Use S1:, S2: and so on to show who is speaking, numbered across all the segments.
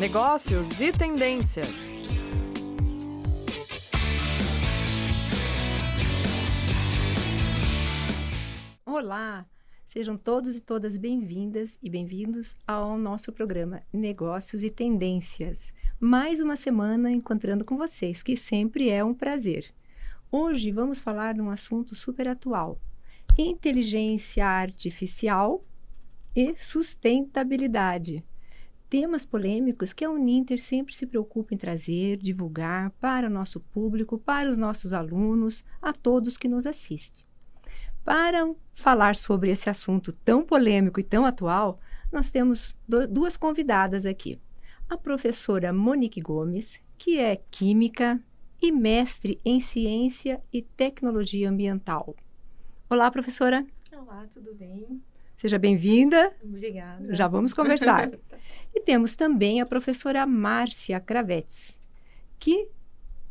S1: negócios e tendências.
S2: Olá! Sejam todos e todas bem-vindas e bem-vindos ao nosso programa Negócios e Tendências. Mais uma semana encontrando com vocês, que sempre é um prazer. Hoje vamos falar de um assunto super atual: inteligência artificial e sustentabilidade temas polêmicos que a Uninter sempre se preocupa em trazer, divulgar para o nosso público, para os nossos alunos, a todos que nos assistem. Para falar sobre esse assunto tão polêmico e tão atual, nós temos duas convidadas aqui. A professora Monique Gomes, que é química e mestre em ciência e tecnologia ambiental. Olá, professora.
S3: Olá, tudo bem?
S2: Seja bem-vinda.
S3: Obrigada.
S2: Já vamos conversar. e temos também a professora Márcia Cravetes, que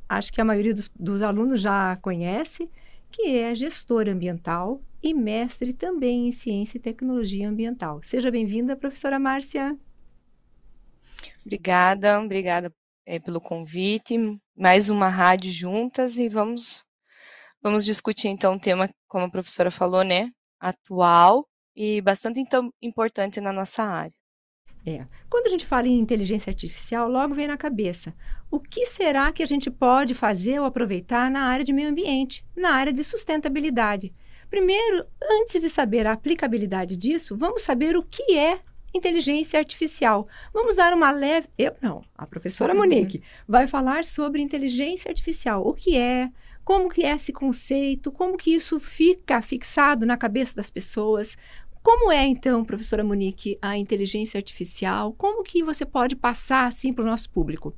S2: acho que a maioria dos, dos alunos já conhece, que é gestora ambiental e mestre também em ciência e tecnologia ambiental. Seja bem-vinda, professora Márcia.
S4: Obrigada, obrigada é, pelo convite. Mais uma rádio juntas e vamos vamos discutir então um tema, como a professora falou, né, atual e bastante então, importante na nossa área.
S2: É. Quando a gente fala em inteligência artificial, logo vem na cabeça: o que será que a gente pode fazer ou aproveitar na área de meio ambiente, na área de sustentabilidade? Primeiro, antes de saber a aplicabilidade disso, vamos saber o que é inteligência artificial. Vamos dar uma leve. Eu não, a professora Monique vai falar sobre inteligência artificial. O que é? Como que é esse conceito? Como que isso fica fixado na cabeça das pessoas? Como é, então, professora Monique, a inteligência artificial? Como que você pode passar, assim, para o nosso público?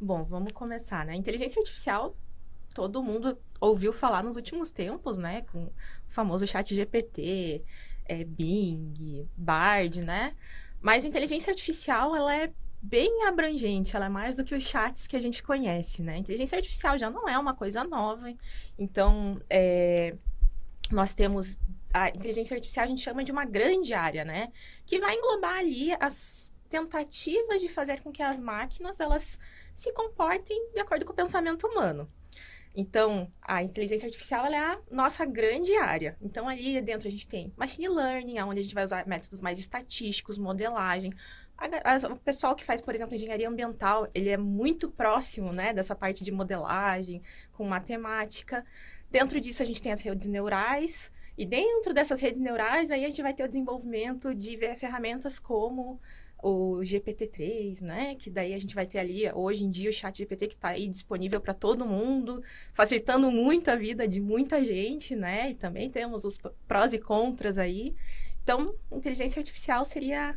S3: Bom, vamos começar, né? A inteligência artificial, todo mundo ouviu falar nos últimos tempos, né? Com o famoso chat GPT, é, Bing, Bard, né? Mas a inteligência artificial, ela é bem abrangente, ela é mais do que os chats que a gente conhece, né? A inteligência artificial já não é uma coisa nova, então é, nós temos a inteligência artificial a gente chama de uma grande área, né? Que vai englobar ali as tentativas de fazer com que as máquinas elas se comportem de acordo com o pensamento humano. Então, a inteligência artificial é a nossa grande área. Então, ali dentro a gente tem machine learning, onde a gente vai usar métodos mais estatísticos, modelagem. O pessoal que faz, por exemplo, engenharia ambiental, ele é muito próximo, né, dessa parte de modelagem, com matemática. Dentro disso, a gente tem as redes neurais, e dentro dessas redes neurais, aí a gente vai ter o desenvolvimento de ferramentas como o GPT-3, né? Que daí a gente vai ter ali, hoje em dia, o chat GPT que está aí disponível para todo mundo, facilitando muito a vida de muita gente, né? E também temos os prós e contras aí. Então, inteligência artificial seria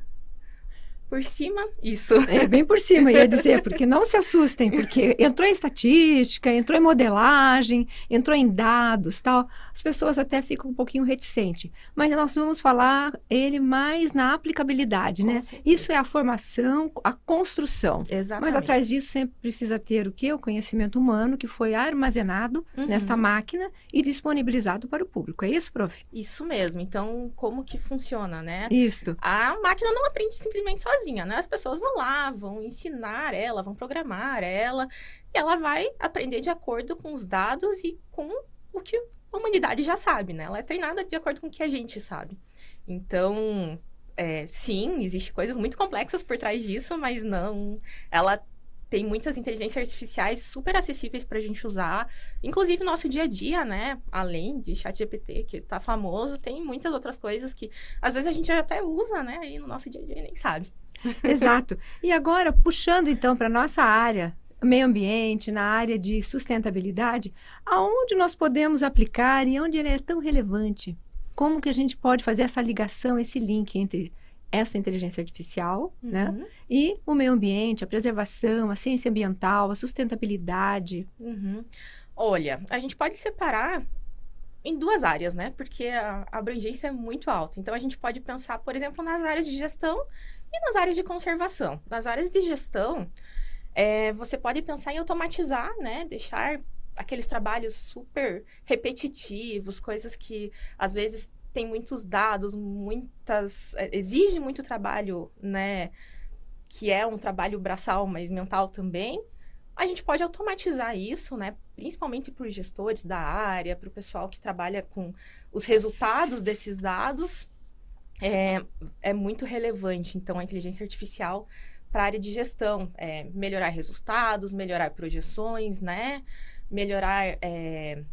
S3: por cima, isso.
S2: É, bem por cima, ia dizer, porque não se assustem, porque entrou em estatística, entrou em modelagem, entrou em dados, tal. As pessoas até ficam um pouquinho reticentes. Mas nós vamos falar ele mais na aplicabilidade, né? Isso é a formação, a construção.
S3: Exatamente.
S2: Mas atrás disso sempre precisa ter o quê? O conhecimento humano que foi armazenado uhum. nesta máquina e disponibilizado para o público. É isso, prof?
S3: Isso mesmo. Então, como que funciona, né?
S2: Isso.
S3: A máquina não aprende simplesmente sozinha sozinha, né? As pessoas vão lá, vão ensinar ela, vão programar ela, e ela vai aprender de acordo com os dados e com o que a humanidade já sabe, né? Ela é treinada de acordo com o que a gente sabe. Então, é, sim, existem coisas muito complexas por trás disso, mas não. Ela tem muitas inteligências artificiais super acessíveis para a gente usar, inclusive no nosso dia a dia, né? Além de ChatGPT, que está famoso, tem muitas outras coisas que às vezes a gente até usa, né? Aí no nosso dia a dia nem sabe.
S2: Exato. E agora, puxando então para nossa área, meio ambiente, na área de sustentabilidade, aonde nós podemos aplicar e onde ele é tão relevante? Como que a gente pode fazer essa ligação, esse link entre essa inteligência artificial, né, uhum. né? E o meio ambiente, a preservação, a ciência ambiental, a sustentabilidade.
S3: Uhum. Olha, a gente pode separar em duas áreas, né? Porque a abrangência é muito alta. Então, a gente pode pensar, por exemplo, nas áreas de gestão e nas áreas de conservação. Nas áreas de gestão, é, você pode pensar em automatizar, né? Deixar aqueles trabalhos super repetitivos, coisas que às vezes tem muitos dados, muitas. É, exige muito trabalho, né? que é um trabalho braçal, mas mental também, a gente pode automatizar isso, né? Principalmente para os gestores da área, para o pessoal que trabalha com os resultados desses dados, é, é muito relevante. Então, a inteligência artificial para a área de gestão, é, melhorar resultados, melhorar projeções, né? Melhorar é,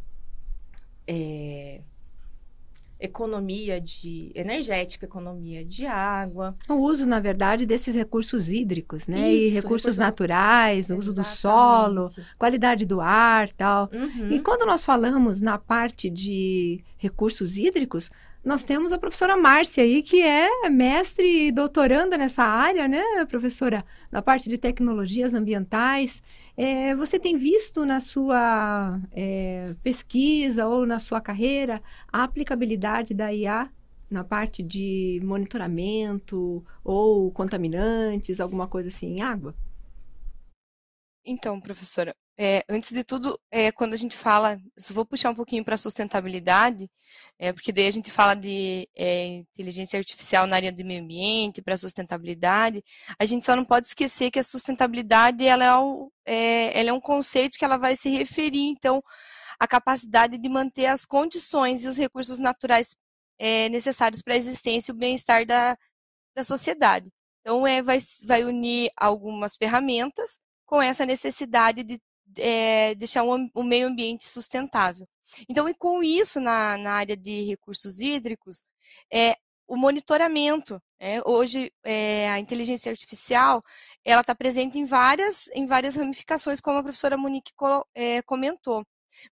S3: é, economia de energética, economia de água.
S2: O uso, na verdade, desses recursos hídricos, né? Isso, e recursos recurso... naturais, o uso do solo, qualidade do ar, tal. Uhum. E quando nós falamos na parte de recursos hídricos, nós temos a professora Márcia aí, que é mestre e doutoranda nessa área, né, professora? Na parte de tecnologias ambientais. É, você tem visto na sua é, pesquisa ou na sua carreira a aplicabilidade da IA na parte de monitoramento ou contaminantes, alguma coisa assim em água?
S4: Então, professora, é, antes de tudo, é, quando a gente fala, vou puxar um pouquinho para a sustentabilidade, é, porque daí a gente fala de é, inteligência artificial na área do meio ambiente, para sustentabilidade, a gente só não pode esquecer que a sustentabilidade ela é, um, é, ela é um conceito que ela vai se referir, então, à capacidade de manter as condições e os recursos naturais necessários para a existência e o bem-estar da, da sociedade. Então, é, vai, vai unir algumas ferramentas com essa necessidade de é, deixar um, um, meio ambiente sustentável. Então, e com isso, na, na área de recursos hídricos, é, o monitoramento. É, hoje, é, a inteligência artificial ela está presente em várias, em várias ramificações, como a professora Monique é, comentou.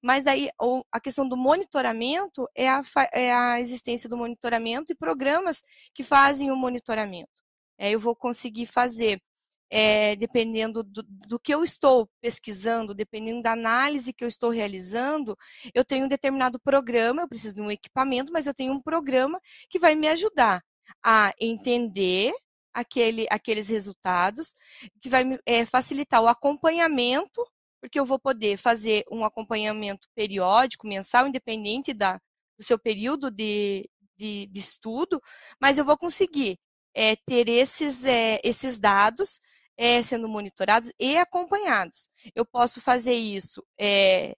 S4: Mas daí a questão do monitoramento é a, é a existência do monitoramento e programas que fazem o monitoramento. É, eu vou conseguir fazer é, dependendo do, do, que eu estou pesquisando, dependendo da análise que eu estou realizando, eu tenho um determinado programa, eu preciso de um equipamento, mas eu tenho um programa que vai me ajudar a entender aquele, aqueles resultados, que vai me é, facilitar o acompanhamento, porque eu vou poder fazer um acompanhamento periódico, mensal, independente da, do seu período de, de, de estudo, mas eu vou conseguir é, ter esses, é, esses dados é, sendo monitorados e acompanhados. Eu posso fazer isso é,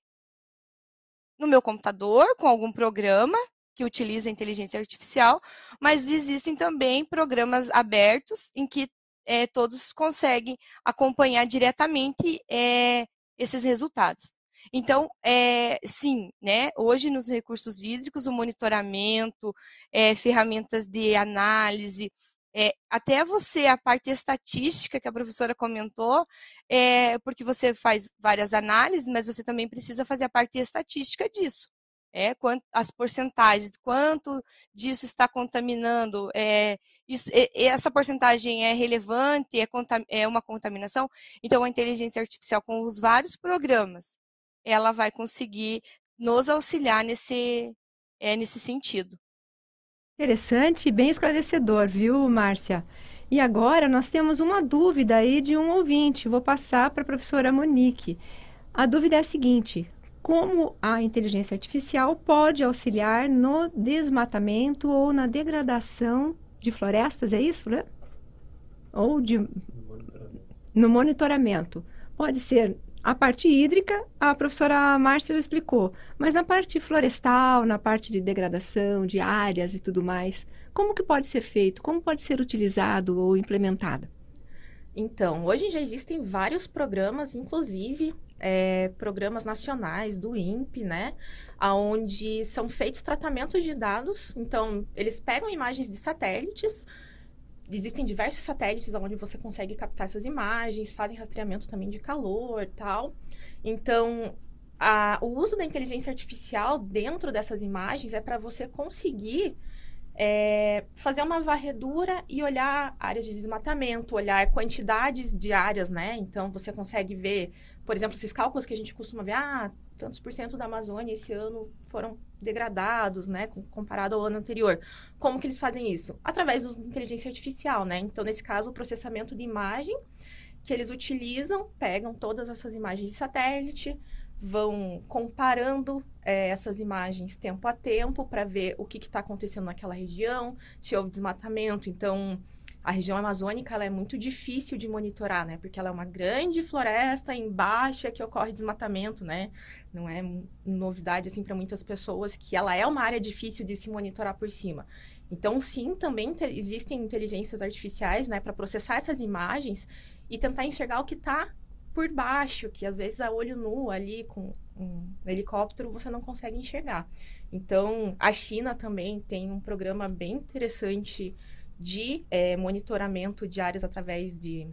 S4: no meu computador, com algum programa que utiliza inteligência artificial, mas existem também programas abertos em que é, todos conseguem acompanhar diretamente é, esses resultados. Então, é, sim, né, hoje nos recursos hídricos, o monitoramento, é, ferramentas de análise, é, até você, a parte estatística que a professora comentou, é, porque você faz várias análises, mas você também precisa fazer a parte estatística disso. É, quanto, as porcentagens, quanto disso está contaminando, é, isso, essa porcentagem é relevante, é, é uma contaminação. Então, a inteligência artificial, com os vários programas, ela vai conseguir nos auxiliar nesse, é, nesse sentido.
S2: Interessante e bem esclarecedor, viu, Márcia? E agora nós temos uma dúvida aí de um ouvinte. Vou passar para a professora Monique. A dúvida é a seguinte: como a inteligência artificial pode auxiliar no desmatamento ou na degradação de florestas? É isso, né? Ou de no monitoramento. Pode ser a parte hídrica, a professora Márcia já explicou, mas na parte florestal, na parte de degradação de áreas e tudo mais, como que pode ser feito? Como pode ser utilizado ou implementado?
S3: Então, hoje já existem vários programas, inclusive é, programas nacionais do INPE, né? Onde são feitos tratamentos de dados. Então, eles pegam imagens de satélites, existem diversos satélites onde você consegue captar essas imagens, fazem rastreamento também de calor tal. Então, a, o uso da inteligência artificial dentro dessas imagens é para você conseguir é, fazer uma varredura e olhar áreas de desmatamento, olhar quantidades de áreas, né? Então, você consegue ver, por exemplo, esses cálculos que a gente costuma ver, ah, tantos por cento da Amazônia esse ano foram degradados, né, comparado ao ano anterior. Como que eles fazem isso? Através da inteligência artificial, né? Então, nesse caso, o processamento de imagem que eles utilizam, pegam todas essas imagens de satélite, vão comparando é, essas imagens tempo a tempo para ver o que está acontecendo naquela região, se houve desmatamento. Então, a região amazônica ela é muito difícil de monitorar, né? Porque ela é uma grande floresta embaixo é que ocorre desmatamento, né? Não é novidade assim para muitas pessoas que ela é uma área difícil de se monitorar por cima. Então, sim, também te existem inteligências artificiais, né, para processar essas imagens e tentar enxergar o que está por baixo, que às vezes a olho nu ali com um helicóptero você não consegue enxergar. Então, a China também tem um programa bem interessante de é, monitoramento de áreas através de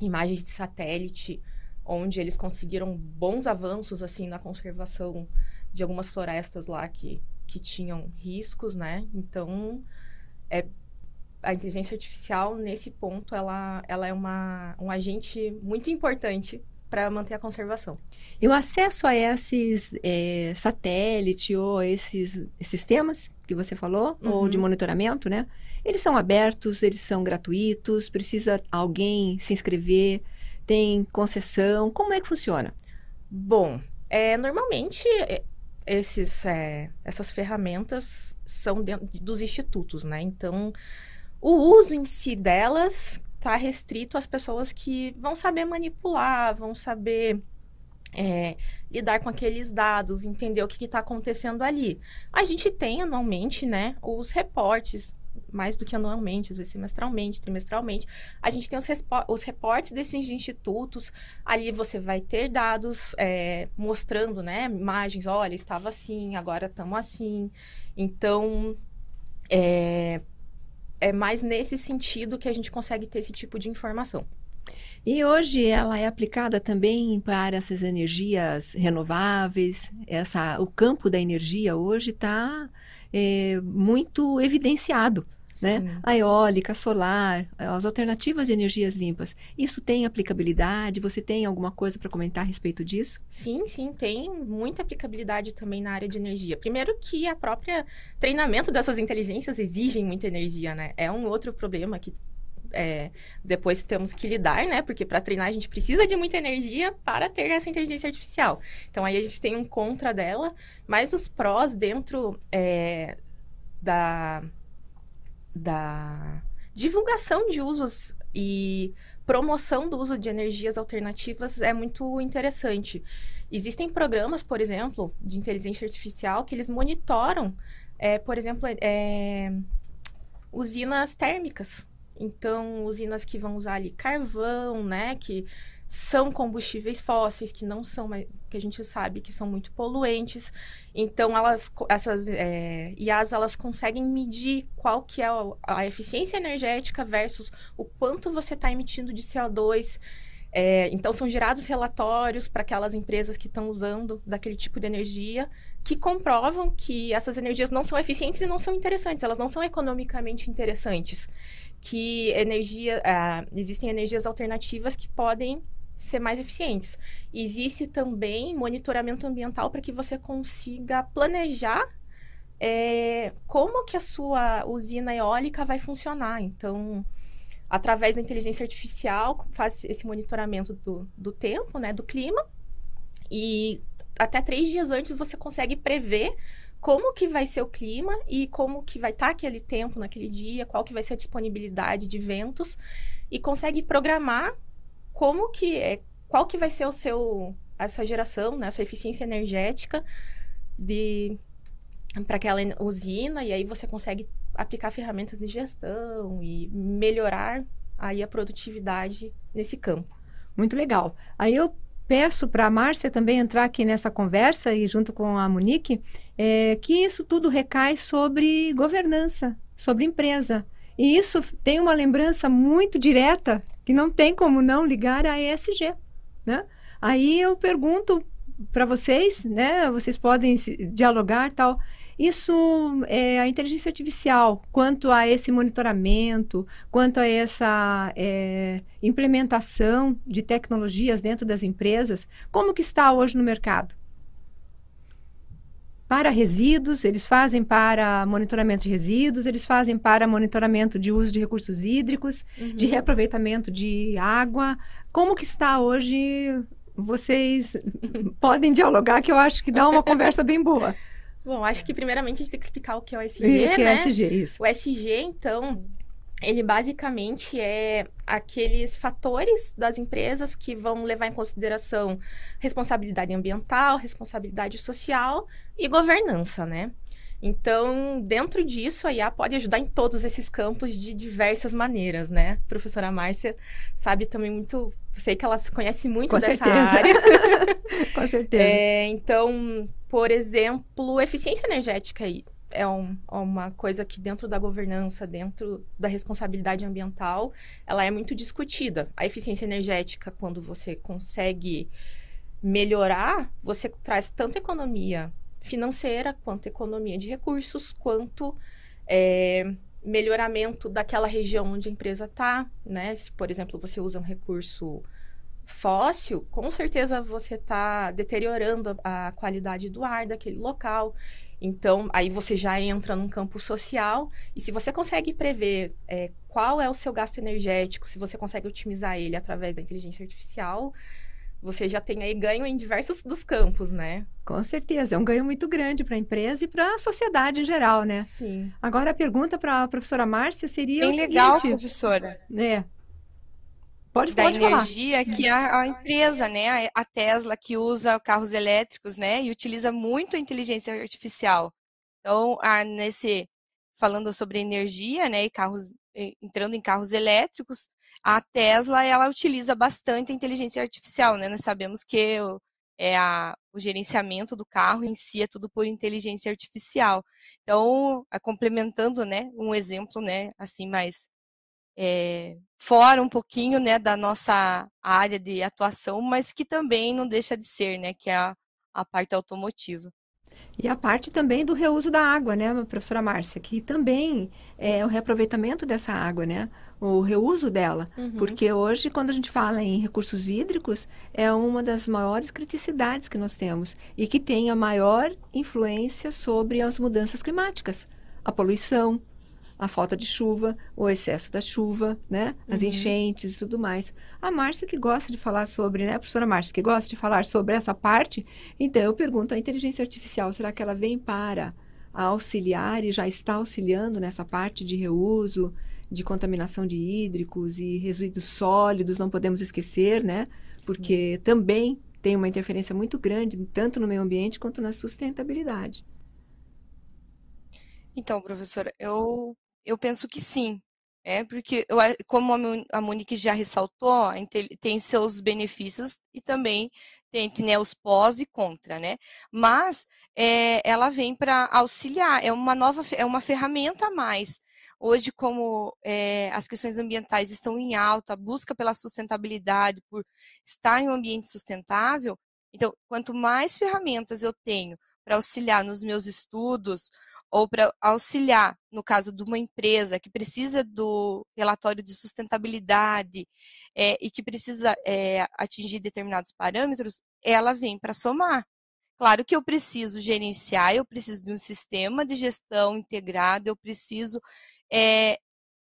S3: imagens de satélite, onde eles conseguiram bons avanços assim na conservação de algumas florestas lá que, que tinham riscos, né? Então, é, a inteligência artificial nesse ponto ela, ela é uma, um agente muito importante para manter a conservação.
S2: E o acesso a esses é, satélite ou esses sistemas que você falou, uhum. ou de monitoramento, né? Eles são abertos, eles são gratuitos, precisa alguém se inscrever, tem concessão, como é que funciona?
S3: Bom, é, normalmente é, esses, é, essas ferramentas são dentro dos institutos, né? Então, o uso em si delas está restrito às pessoas que vão saber manipular, vão saber é, lidar com aqueles dados, entender o que está acontecendo ali. A gente tem anualmente, né, os reportes mais do que anualmente, às vezes semestralmente, trimestralmente. A gente tem os, os reportes desses institutos, ali você vai ter dados é, mostrando, né, imagens, olha, estava assim, agora estamos assim. Então, é, é mais nesse sentido que a gente consegue ter esse tipo de informação.
S2: E hoje ela é aplicada também para essas energias renováveis. Essa, o campo da energia hoje está é, muito evidenciado né? A eólica, solar, as alternativas de energias limpas. Isso tem aplicabilidade? Você tem alguma coisa para comentar a respeito disso?
S3: Sim, sim, tem muita aplicabilidade também na área de energia. Primeiro que a própria treinamento dessas inteligências exigem muita energia, né? É um outro problema que é, depois temos que lidar, né? Porque para treinar a gente precisa de muita energia para ter essa inteligência artificial. Então aí a gente tem um contra dela, mas os prós dentro é, da da divulgação de usos e promoção do uso de energias alternativas é muito interessante. Existem programas, por exemplo, de inteligência artificial que eles monitoram, é, por exemplo, é, usinas térmicas. Então, usinas que vão usar ali carvão, né? Que são combustíveis fósseis que não são que a gente sabe que são muito poluentes. Então elas essas é, IAs elas conseguem medir qual que é a, eficiência energética versus o quanto você está emitindo de CO2 é, então são gerados relatórios para aquelas empresas que estão usando daquele tipo de energia que comprovam que essas energias não são eficientes e não são interessantes. Elas não são economicamente interessantes que energia uh, existem energias alternativas que podem ser mais eficientes. Existe também monitoramento ambiental para que você consiga planejar é, como que a sua usina eólica vai funcionar. Então, através da inteligência artificial, faz esse monitoramento do, do tempo, né, do clima, e até três dias antes você consegue prever como que vai ser o clima e como que vai estar tá aquele tempo naquele dia, qual que vai ser a disponibilidade de ventos, e consegue programar como que é, qual que vai ser o seu essa geração, né, a sua eficiência energética de para aquela usina e aí você consegue aplicar ferramentas de gestão e melhorar aí a produtividade nesse campo.
S2: Muito legal. Aí eu peço para a Márcia também entrar aqui nessa conversa e junto com a Monique, é, que isso tudo recai sobre governança, sobre empresa. E isso tem uma lembrança muito direta que não tem como não ligar a ESG, né? Aí eu pergunto para vocês, né? Vocês podem dialogar tal. Isso é a inteligência artificial, quanto a esse monitoramento, quanto a essa é, implementação de tecnologias dentro das empresas, como que está hoje no mercado? para resíduos, eles fazem para monitoramento de resíduos, eles fazem para monitoramento de uso de recursos hídricos, uhum. de reaproveitamento de água. Como que está hoje? Vocês podem dialogar, que eu acho que dá uma conversa bem boa.
S3: Bom, acho que primeiramente a gente tem que explicar o que é o SG,
S2: o que
S3: né?
S2: é o SG, isso.
S3: O SG, então, ele basicamente é aqueles fatores das empresas que vão levar em consideração responsabilidade ambiental, responsabilidade social e governança, né? Então, dentro disso, a IA pode ajudar em todos esses campos de diversas maneiras, né? A professora Márcia sabe também muito, sei que ela conhece muito
S2: Com
S3: dessa
S2: certeza.
S3: área.
S2: Com certeza.
S3: É, então, por exemplo, eficiência energética é um, uma coisa que dentro da governança, dentro da responsabilidade ambiental, ela é muito discutida. A eficiência energética, quando você consegue melhorar, você traz tanto economia financeira, quanto economia de recursos, quanto é, melhoramento daquela região onde a empresa está, né? Se, por exemplo, você usa um recurso fóssil, com certeza você está deteriorando a, qualidade do ar daquele local. Então, aí você já entra num campo social, e se você consegue prever é, qual é o seu gasto energético, se você consegue otimizar ele através da inteligência artificial, você já tem aí ganho em diversos dos campos, né?
S2: Com certeza, é um ganho muito grande para a empresa e para a sociedade em geral, né?
S3: Sim.
S2: Agora a pergunta para a professora Márcia seria
S4: Bem
S2: o
S4: legal,
S2: seguinte,
S4: professora.
S2: né? Pode,
S4: da
S2: pode falar.
S4: energia que a, a empresa, né, a- Tesla que usa carros elétricos, né, e utiliza muito a inteligência artificial. Então, a- nesse falando sobre energia, né, e carros entrando em carros elétricos, a Tesla ela utiliza bastante a inteligência artificial, né? Nós sabemos que o, é a, o gerenciamento do carro em si é tudo por inteligência artificial. Então, complementando, né, um exemplo, né, assim mais é, fora um pouquinho né, da nossa área de atuação, mas que também não deixa de ser, né, que é a, a parte automotiva.
S2: E a parte também do reuso da água, né, professora Márcia, que também é o reaproveitamento dessa água, né? O reuso dela.
S3: Uhum.
S2: Porque hoje, quando a gente fala em recursos hídricos, é uma das maiores criticidades que nós temos e que tem a maior influência sobre as mudanças climáticas. A poluição, a falta de chuva, o excesso da chuva, né? As
S3: Uhum.
S2: enchentes e tudo mais. A Márcia que gosta de falar sobre, né? A professora Márcia que gosta de falar sobre essa parte, então eu pergunto, a inteligência artificial, será que ela vem para auxiliar e já está auxiliando nessa parte de reuso, de contaminação de hídricos e resíduos sólidos, não podemos esquecer, né? Porque também tem uma interferência muito grande, tanto no meio ambiente quanto na sustentabilidade.
S4: Então, professora, eu, eu penso que sim. É porque, eu como a Mon- a Monique já ressaltou, tem seus benefícios e também tem né, os pós e contra, né? Mas é, ela vem para auxiliar, é uma nova, é uma ferramenta a mais. Hoje, como é, as questões ambientais estão em alta, a busca pela sustentabilidade, por estar em um ambiente sustentável, então, quanto mais ferramentas eu tenho para auxiliar nos meus estudos, ou para auxiliar, no caso de uma empresa que precisa do relatório de sustentabilidade é, e que precisa é, atingir determinados parâmetros, ela vem para somar. Claro que eu preciso gerenciar, eu preciso de um sistema de gestão integrado, eu preciso é,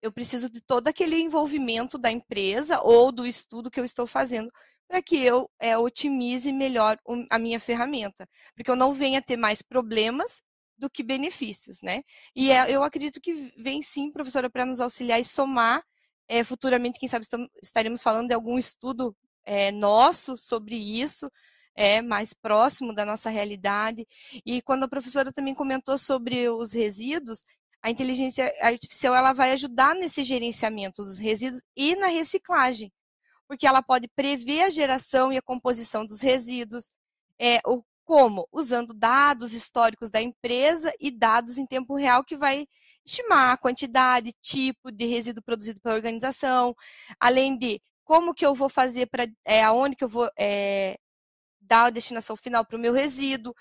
S4: eu preciso de todo aquele envolvimento da empresa ou do estudo que eu estou fazendo para que eu é, otimize melhor a minha ferramenta, porque eu não venha ter mais problemas do que benefícios, né? E é- eu acredito que vem sim, professora, para nos auxiliar e somar. É, futuramente, quem sabe, estaremos falando de algum estudo é, nosso sobre isso, é, mais próximo da nossa realidade. E quando a professora também comentou sobre os resíduos, a inteligência artificial ela vai ajudar nesse gerenciamento dos resíduos e na reciclagem, porque ela pode prever a geração e a composição dos resíduos, é, o como? Usando dados históricos da empresa e dados em tempo real que vai estimar a quantidade, tipo de resíduo produzido pela organização, além de como que eu vou fazer para, é, aonde que eu vou é, dar a destinação final para o meu resíduo.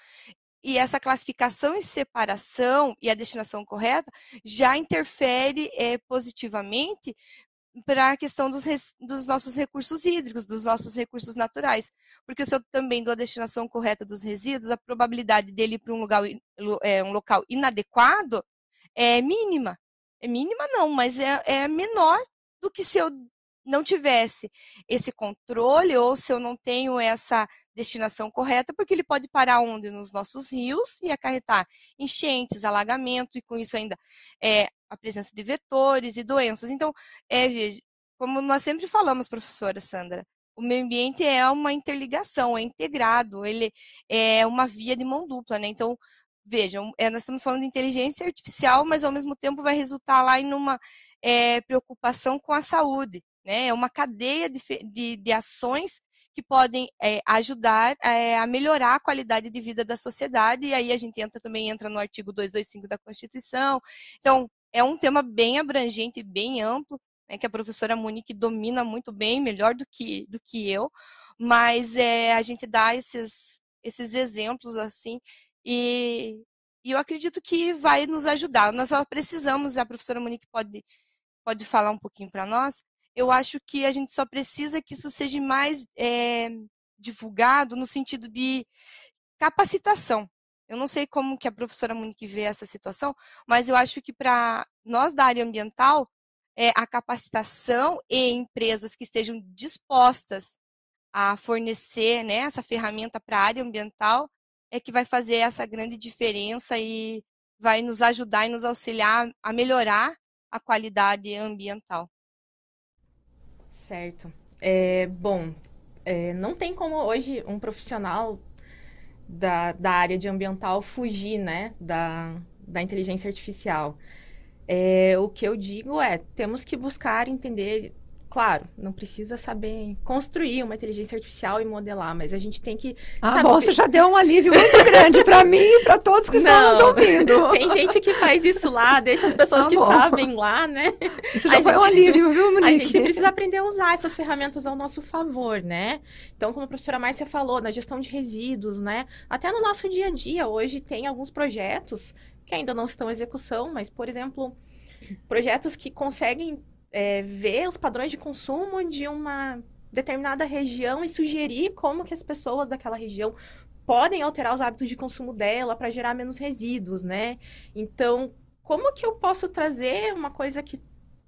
S4: E essa classificação e separação e a destinação correta já interfere é, positivamente para a questão dos, dos nossos recursos hídricos, dos nossos recursos naturais. Porque se eu também dou a destinação correta dos resíduos, a probabilidade dele ir para um, é, um local inadequado é mínima. É mínima não, mas é, é menor do que se eu não tivesse esse controle ou se eu não tenho essa destinação correta, porque ele pode parar onde? Nos nossos rios e acarretar enchentes, alagamento e com isso ainda é, a presença de vetores e doenças. Então, é, como nós sempre falamos, professora Sandra, o meio ambiente é uma interligação, é integrado, ele é uma via de mão dupla, né? Então, vejam, é, nós estamos falando de inteligência artificial, mas ao mesmo tempo vai resultar lá em uma é, preocupação com a saúde, né? É uma cadeia de, de, de ações que podem é, ajudar é, a melhorar a qualidade de vida da sociedade, e aí a gente entra também entra no artigo 225 da Constituição. Então, é um tema bem abrangente, bem amplo, né, que a professora Monique domina muito bem, melhor do que, do que eu, mas é, a gente dá esses, esses exemplos assim, e, e eu acredito que vai nos ajudar. Nós só precisamos, a professora Monique pode, pode falar um pouquinho para nós, eu acho que a gente só precisa que isso seja mais é, divulgado no sentido de capacitação. Eu não sei como que a professora Monique vê essa situação, mas eu acho que para nós da área ambiental, é, a capacitação e empresas que estejam dispostas a fornecer né, essa ferramenta para a área ambiental é que vai fazer essa grande diferença e vai nos ajudar e nos auxiliar a melhorar a qualidade ambiental.
S3: Certo. É, bom, é, não tem como hoje um profissional da, da área de ambiental fugir né, da, da inteligência artificial. É, o que eu digo é, temos que buscar entender, claro, não precisa saber construir uma inteligência artificial e modelar, mas a gente tem que
S2: Ah,
S3: saber...
S2: bom, você já deu um alívio muito grande para mim e para todos que estão nos ouvindo.
S3: Tem gente que faz isso lá, deixa as pessoas
S2: Tá
S3: que sabem lá, né?
S2: Isso já
S3: A
S2: foi um
S3: gente-
S2: alívio, viu,
S3: A
S2: Monique?
S3: gente precisa aprender a usar essas ferramentas ao nosso favor, né? Então, como a professora Márcia falou, na gestão de resíduos, né? Até no nosso dia a dia, hoje tem alguns projetos que ainda não estão em execução, mas, por exemplo, projetos que conseguem é, ver os padrões de consumo de uma determinada região e sugerir como que as pessoas daquela região podem alterar os hábitos de consumo dela para gerar menos resíduos, né? Então, como que eu posso trazer uma coisa que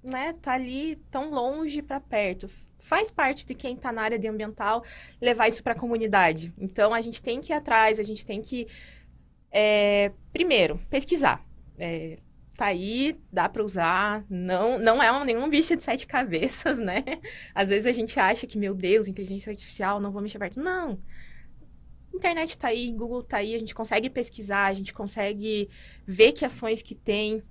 S3: né, tá ali tão longe para perto. Faz parte de quem está na área de ambiental levar isso para a comunidade. Então a gente tem que ir atrás, a gente tem que é, primeiro pesquisar. É, tá aí, dá para usar. Não, não é um- nenhum bicho de sete cabeças, né? Às vezes a gente acha que meu Deus, inteligência artificial, não vou mexer perto. Não. Internet tá aí, Google tá aí, a gente consegue pesquisar, a gente consegue ver que ações que tem.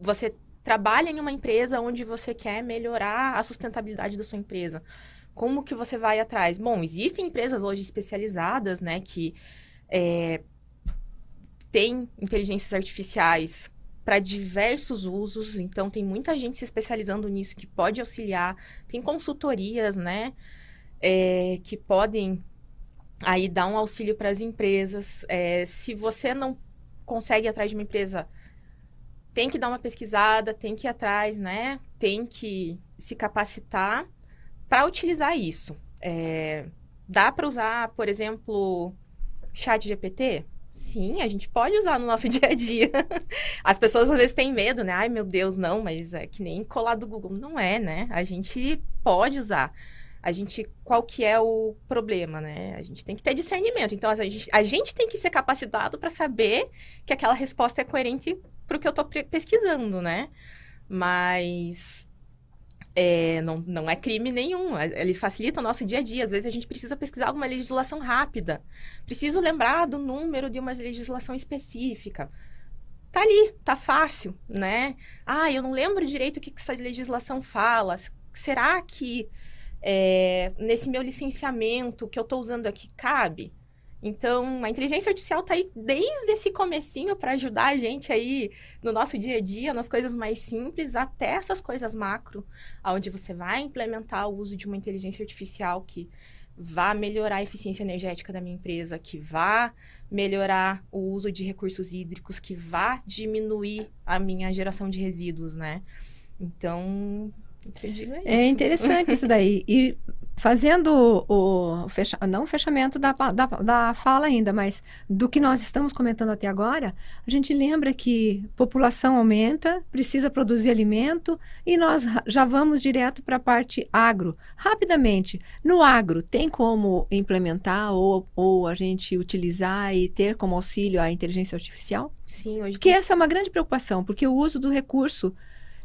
S3: Você trabalha em uma empresa onde você quer melhorar a sustentabilidade da sua empresa. Como que você vai atrás? Bom, existem empresas hoje especializadas, né, que é, têm inteligências artificiais para diversos usos, então tem muita gente se especializando nisso que pode auxiliar. Tem consultorias, né, é, que podem aí dar um auxílio para as empresas. É, se você não consegue ir atrás de uma empresa tem que dar uma pesquisada, tem que ir atrás, né? Tem que se capacitar para utilizar isso. É, dá para usar, por exemplo, chat GPT? Sim, a gente pode usar no nosso dia a dia. As pessoas às vezes têm medo, né? Ai, meu Deus, não, mas é que nem colar do Google. Não é, né? A gente pode usar. A gente, qual que é o problema, né? A gente tem que ter discernimento. Então, a gente, a gente tem que ser capacitado para saber que aquela resposta é coerente para o que eu estou pesquisando, né? Mas é, não, não é crime nenhum. Ele facilita o nosso dia a dia. Às vezes a gente precisa pesquisar alguma legislação rápida. Preciso lembrar do número de uma legislação específica. Tá ali, tá fácil, né? Ah, eu não lembro direito o que, que essa legislação fala. Será que é, nesse meu licenciamento que eu estou usando aqui cabe? Então, a inteligência artificial está aí desde esse comecinho para ajudar a gente aí no nosso dia a dia, nas coisas mais simples, até essas coisas macro, onde você vai implementar o uso de uma inteligência artificial que vá melhorar a eficiência energética da minha empresa, que vá melhorar o uso de recursos hídricos, que vá diminuir a minha geração de resíduos, né? Então, é isso.
S2: É interessante isso daí. E fazendo o, fecha, não o fechamento da, da, da fala ainda, mas do que nós estamos comentando até agora, a gente lembra que população aumenta, precisa produzir alimento e nós já vamos direto para a parte agro. Rapidamente, no agro, tem como implementar ou, ou a gente utilizar e ter como auxílio a inteligência artificial?
S3: Sim, hoje.
S2: Porque tem... essa é uma grande preocupação, porque o uso do recurso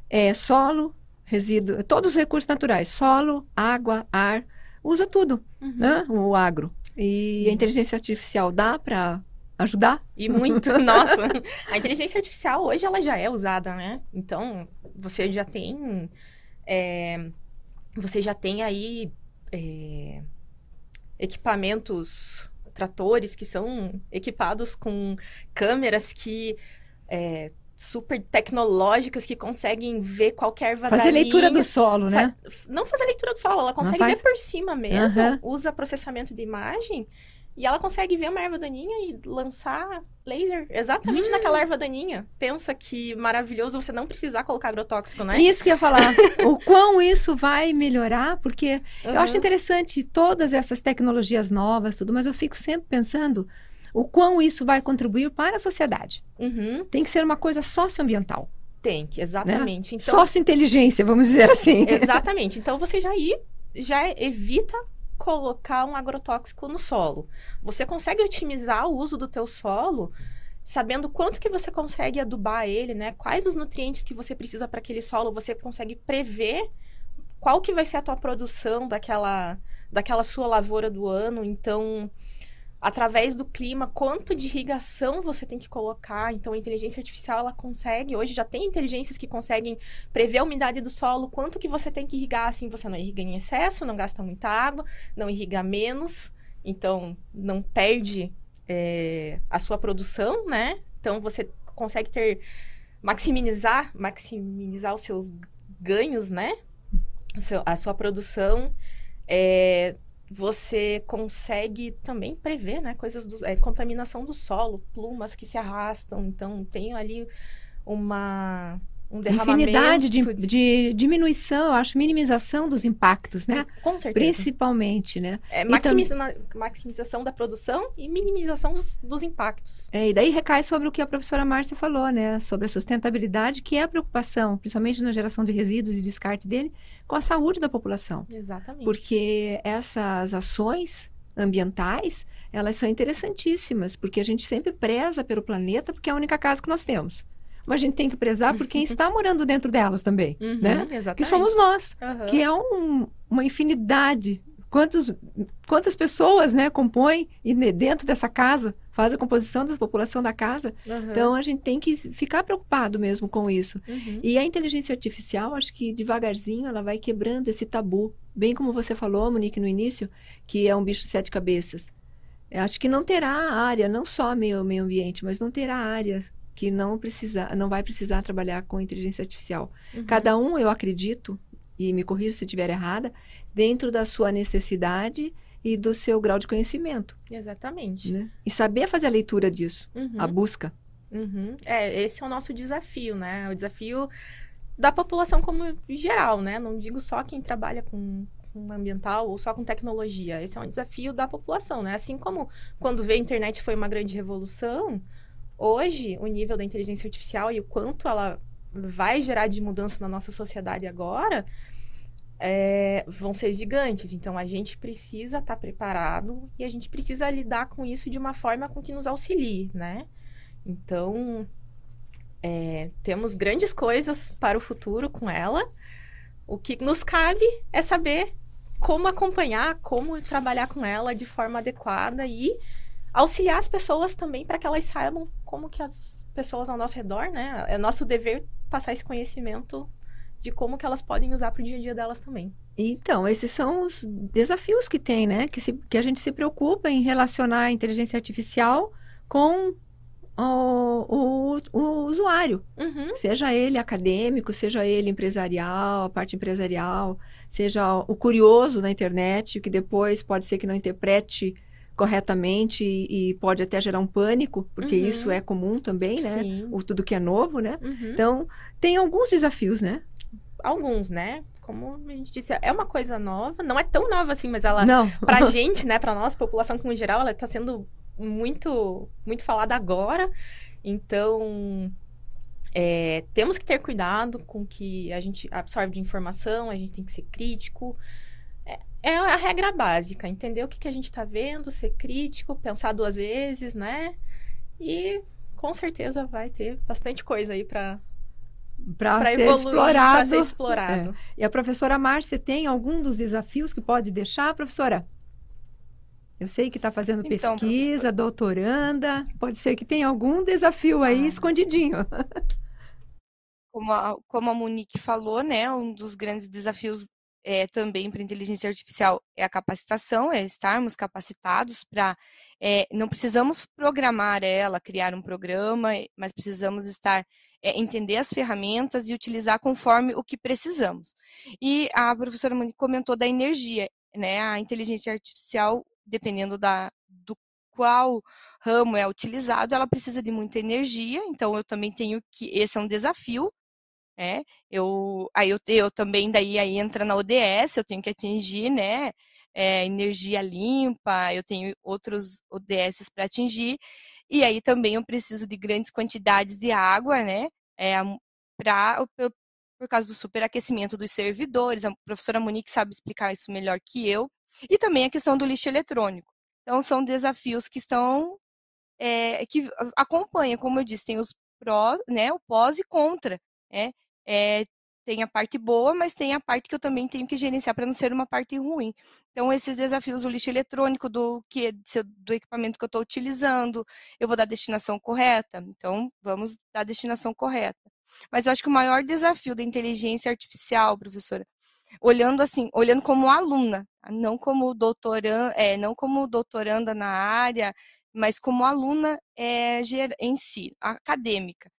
S2: é solo, resíduo, todos os recursos naturais, solo, água, ar, usa tudo, uhum. né? O agro. E Sim. a inteligência artificial dá para ajudar?
S3: E muito, nossa. A inteligência artificial hoje ela já é usada, né? Então, você já tem é, você já tem aí é, equipamentos tratores que são equipados com câmeras que é, super tecnológicas que conseguem ver qualquer
S2: vadalinha. Fazer leitura do solo, né?
S3: Fa não fazer leitura do solo, ela consegue ver por cima mesmo, uhum. usa processamento de imagem e ela consegue ver uma erva daninha e lançar laser exatamente hum. naquela erva daninha. Pensa que maravilhoso você não precisar colocar agrotóxico, né?
S2: Isso que eu ia falar. o quão isso vai melhorar, porque uhum. eu acho interessante todas essas tecnologias novas, tudo, mas eu fico sempre pensando o quão isso vai contribuir para a sociedade.
S3: Uhum.
S2: Tem que ser uma coisa socioambiental.
S3: Tem que, exatamente.
S2: Né? Então, Sociointeligência, vamos dizer assim.
S3: Exatamente. Então você já ir, já evita colocar um agrotóxico no solo. Você consegue otimizar o uso do teu solo sabendo quanto que você consegue adubar ele, né? Quais os nutrientes que você precisa para aquele solo, você consegue prever qual que vai ser a tua produção daquela daquela sua lavoura do ano. Então, através do clima, quanto de irrigação você tem que colocar. Então, a inteligência artificial, ela consegue, hoje já tem inteligências que conseguem prever a umidade do solo, quanto que você tem que irrigar, assim, você não irriga em excesso, não gasta muita água, não irriga menos, então não perde é, a sua produção, né? Então, você consegue ter, maximizar, maximizar os seus ganhos, né? a sua produção, é, você consegue também prever, né, coisas do, é, contaminação do solo, plumas que se arrastam, então tem ali uma um derramamento.
S2: Infinidade de, de, diminuição, eu acho, minimização dos impactos, né?
S3: Com certeza.
S2: Principalmente, né?
S3: É, maximiza, então, maximização da produção e minimização dos, dos, impactos.
S2: É, e daí recai sobre o que a professora Márcia falou, né? Sobre a sustentabilidade, que é a preocupação, principalmente na geração de resíduos e descarte dele, com a saúde da população.
S3: Exatamente.
S2: Porque essas ações ambientais, elas são interessantíssimas, porque a gente sempre preza pelo planeta, porque é a única casa que nós temos mas a gente tem que prezar por quem está morando dentro delas também,
S3: uhum,
S2: né?
S3: Exatamente.
S2: Que somos nós, uhum. que é um, uma infinidade. Quantos, quantas pessoas, né, compõem e dentro dessa casa faz a composição da população da casa. Uhum. Então a gente tem que ficar preocupado mesmo com isso.
S3: Uhum.
S2: E a inteligência artificial, acho que devagarzinho ela vai quebrando esse tabu, bem como você falou, Monique, no início, que é um bicho de sete cabeças. Eu acho que não terá área, não só meio, meio ambiente, mas não terá área que não precisa, não vai precisar trabalhar com inteligência artificial. Uhum. Cada um, eu acredito, e me corrija se estiver errada, dentro da sua necessidade e do seu grau de conhecimento.
S3: Exatamente.
S2: Né? E saber fazer a leitura disso,
S3: uhum.
S2: a busca.
S3: Uhum. É, esse é o nosso desafio, né? O desafio da população como geral, né? Não digo só quem trabalha com, com ambiental ou só com tecnologia. Esse é um desafio da população, né? Assim como quando veio a internet foi uma grande revolução, Hoje, o nível da inteligência artificial e o quanto ela vai gerar de mudança na nossa sociedade agora é, vão ser gigantes. Então, a gente precisa estar tá preparado e a gente precisa lidar com isso de uma forma com que nos auxilie, né? Então, é, temos grandes coisas para o futuro com ela. O que nos cabe é saber como acompanhar, como trabalhar com ela de forma adequada e auxiliar as pessoas também para que elas saibam como que as pessoas ao nosso redor, né? É nosso dever passar esse conhecimento de como que elas podem usar para o dia a dia delas também.
S2: Então, esses são os desafios que tem, né? Que, se, que a gente se preocupa em relacionar a inteligência artificial com o, o, o usuário.
S3: Uhum.
S2: Seja ele acadêmico, seja ele empresarial, a parte empresarial, seja o curioso na internet, que depois pode ser que não interprete corretamente e, e, pode até gerar um pânico, porque uhum. isso é comum também, né?
S3: Sim.
S2: O tudo que é novo, né?
S3: Uhum.
S2: Então, tem alguns desafios, né?
S3: Alguns, né? como a gente disse, é uma coisa nova, não é tão nova assim, mas ela,
S2: Não.
S3: pra gente, né, pra nossa população como geral, ela tá sendo muito, muito falada agora. Então, é, temos que ter cuidado com o que a gente absorve de informação, a gente tem que ser crítico. É, é a regra básica, entender o que, que a gente está vendo, ser crítico, pensar duas vezes, né? E com certeza vai ter bastante coisa aí para
S2: Para ser explorado.
S3: ser explorado.
S2: E a professora Márcia tem algum dos desafios que pode deixar, professora? Eu sei que está fazendo
S4: Então,
S2: pesquisa, doutoranda. Pode ser que tenha algum desafio aí
S4: Ah.
S2: escondidinho.
S4: Como a, como a Monique falou, né, um dos grandes desafios é, também para inteligência artificial é a capacitação, é estarmos capacitados para. não precisamos programar ela, criar um programa, mas precisamos estar é, entender as ferramentas e utilizar conforme o que precisamos. E a professora Monique comentou da energia, né? A inteligência artificial, dependendo da, do qual ramo é utilizado, ela precisa de muita energia, então eu também tenho que. Esse é um desafio. É, eu, aí eu, eu também daí aí entra na ODS, eu tenho que atingir, né, é, energia limpa, eu tenho outros ODS para atingir, e aí também eu preciso de grandes quantidades de água, né, é, pra, por causa do superaquecimento dos servidores, a professora Monique sabe explicar isso melhor que eu, e também a questão do lixo eletrônico. Então, são desafios que estão, é, que acompanham, como eu disse, tem os pró, né, o pós e contra, né, é, tem a parte boa, mas tem a parte que eu também tenho que gerenciar para não ser uma parte ruim. Então, esses desafios do lixo eletrônico, do que do equipamento que eu estou utilizando, eu vou dar a destinação correta? Então, vamos dar a destinação correta. Mas eu acho que o maior desafio da inteligência artificial, professora, olhando assim, olhando como aluna, não como doutoranda, é, não como doutoranda na área, mas como aluna é, em si, acadêmica.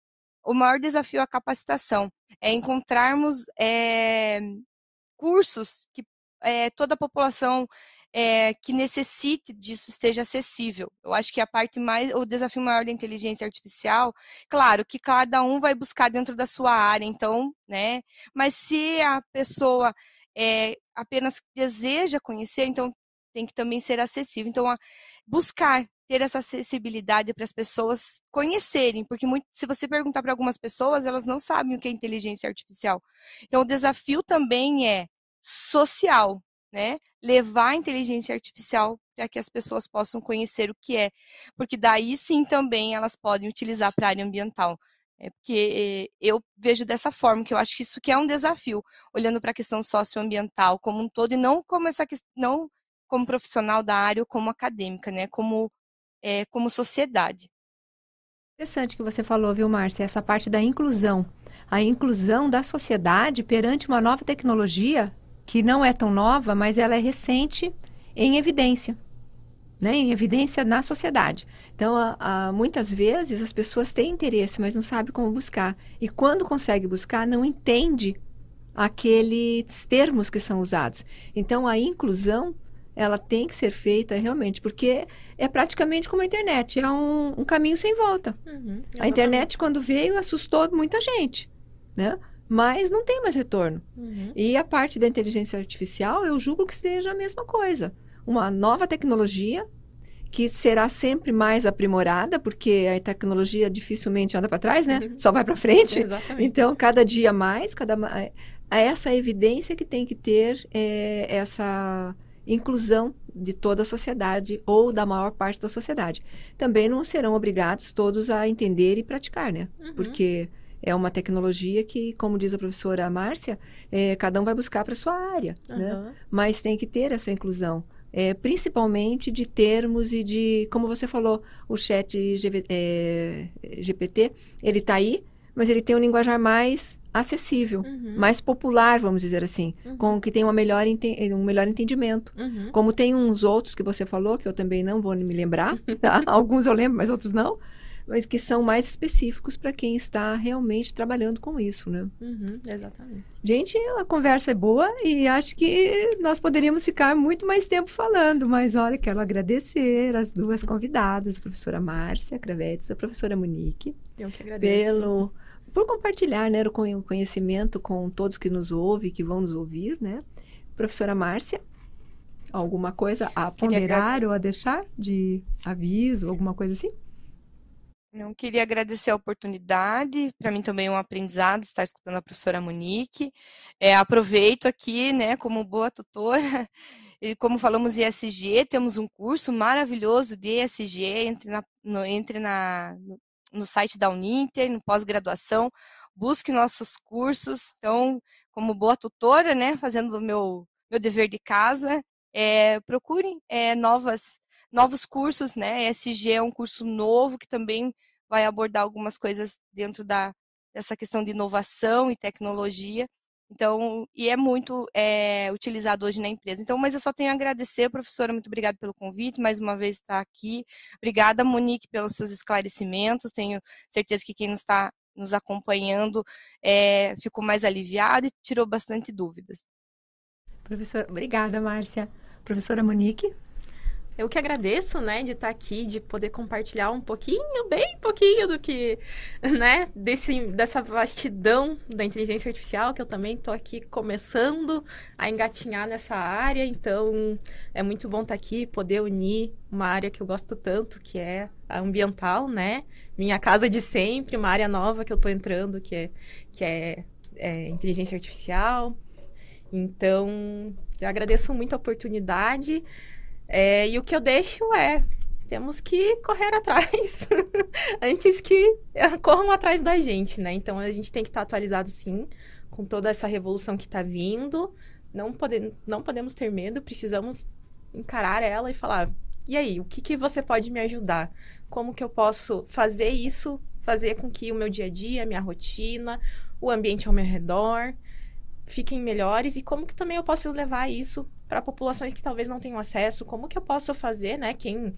S4: O maior desafio é a capacitação, é encontrarmos é, cursos que é, toda a população é, que necessite disso esteja acessível. Eu acho que a parte mais, o desafio maior da inteligência artificial, claro, que cada um vai buscar dentro da sua área, então, né? Mas se a pessoa é, apenas deseja conhecer, então tem que também ser acessível. Então, buscar ter essa acessibilidade para as pessoas conhecerem, porque muito, se você perguntar para algumas pessoas, elas não sabem o que é inteligência artificial. Então, o desafio também é social, né? Levar a inteligência artificial para que as pessoas possam conhecer o que é, porque daí sim também elas podem utilizar para a área ambiental. É porque eu vejo dessa forma, que eu acho que isso que é um desafio, olhando para a questão socioambiental como um todo, e não como essa não como profissional da área ou como acadêmica, né? Como é, como sociedade.
S2: Interessante que você falou, viu, Márcia? Essa parte da inclusão. A inclusão da sociedade perante uma nova tecnologia que não é tão nova, mas ela é recente em evidência. Né, em evidência na sociedade. Então, a, a, muitas vezes as pessoas têm interesse, mas não sabem como buscar. E quando consegue buscar, não entende aqueles termos que são usados. Então, a inclusão ela tem que ser feita realmente, porque é praticamente como a internet, é um, um caminho sem volta.
S3: Uhum,
S2: a internet, quando veio, assustou muita gente, né? Mas não tem mais retorno.
S3: Uhum.
S2: E a parte da inteligência artificial, eu julgo que seja a mesma coisa. Uma nova tecnologia que será sempre mais aprimorada, porque a tecnologia dificilmente anda para trás, né?
S3: Uhum.
S2: Só vai para frente.
S3: Exatamente.
S2: Então, cada dia mais, cada essa evidência que tem que ter é, essa inclusão de toda a sociedade ou da maior parte da sociedade. Também não serão obrigados todos a entender e praticar, né?
S3: Uhum.
S2: Porque é uma tecnologia que, como diz a professora Márcia, é, cada um vai buscar para sua área,
S3: uhum.
S2: né? Mas tem que ter essa inclusão. É, principalmente de termos e de, como você falou, o chat é, GPT, ele está aí, mas ele tem um linguajar mais acessível,
S3: uhum.
S2: mais popular, vamos dizer assim,
S3: Uhum.
S2: com que tem uma melhor um melhor entendimento.
S3: Uhum.
S2: Como tem uns outros que você falou, que eu também não vou me lembrar, tá? alguns eu lembro, mas outros não, mas que são mais específicos para quem está realmente trabalhando com isso, né?
S3: Uhum. Exatamente.
S2: Gente, a conversa é boa e acho que nós poderíamos ficar muito mais tempo falando, mas olha, quero agradecer as duas convidadas, a professora Márcia Cravetes e a professora Monique,
S3: Eu que agradeço.
S2: pelo por compartilhar né, o conhecimento com todos que nos ouvem, que vão nos ouvir, né? Professora Márcia, alguma coisa a ponderar ou a deixar de aviso, alguma coisa assim?
S4: Eu queria agradecer a oportunidade, para mim também é um aprendizado estar escutando a professora Monique. É, aproveito aqui, né, como boa tutora, e como falamos em ESG, temos um curso maravilhoso de ESG, entre, na, no, entre na, no, site da Uninter, no pós-graduação, busque nossos cursos. Então, como boa tutora, né, fazendo o meu, meu dever de casa, é, procurem é, novas novos cursos, né? ESG é um curso novo que também vai abordar algumas coisas dentro da, dessa questão de inovação e tecnologia. Então, e é muito é, utilizado hoje na empresa. Então, mas eu só tenho a agradecer, professora, muito obrigada pelo convite, mais uma vez estar aqui. Obrigada, Monique, pelos seus esclarecimentos. Tenho certeza que quem nos está nos acompanhando é, ficou mais aliviado e tirou bastante dúvidas.
S2: Professora, obrigada, Márcia. Professora Monique?
S3: Eu que agradeço, né, de estar aqui, de poder compartilhar um pouquinho, bem pouquinho do que, né, desse, dessa vastidão da inteligência artificial, que eu também estou aqui começando a engatinhar nessa área. Então, é muito bom estar aqui, poder unir uma área que eu gosto tanto, que é a ambiental, né? Minha casa de sempre, uma área nova que eu estou entrando, que é, que é, é inteligência artificial. Então, eu agradeço muito a oportunidade. É, e o que eu deixo é temos que correr atrás antes que corram atrás da gente, né? Então a gente tem que estar atualizado sim com toda essa revolução que está vindo. Não, pode, não podemos ter medo, precisamos encarar ela e falar: e aí, o que, que você pode me ajudar? Como que eu posso fazer isso, fazer com que o meu dia a dia, a minha rotina, o ambiente ao meu redor fiquem melhores e como que também eu posso levar isso para populações que talvez não tenham acesso, como que eu posso fazer, né, quem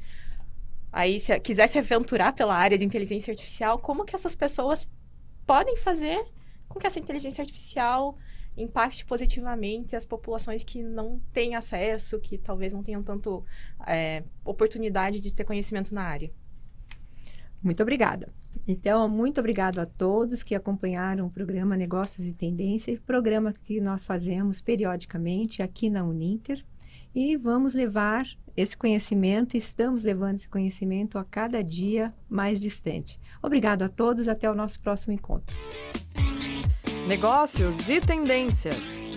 S3: aí se quiser se aventurar pela área de inteligência artificial, como que essas pessoas podem fazer com que essa inteligência artificial impacte positivamente as populações que não têm acesso, que talvez não tenham tanto é, oportunidade de ter conhecimento na área.
S2: Muito obrigada. Então, muito obrigado a todos que acompanharam o programa Negócios e Tendências, programa que nós fazemos periodicamente aqui na Uninter. E vamos levar esse conhecimento, estamos levando esse conhecimento a cada dia mais distante. Obrigado a todos, até o nosso próximo encontro.
S1: Negócios e Tendências.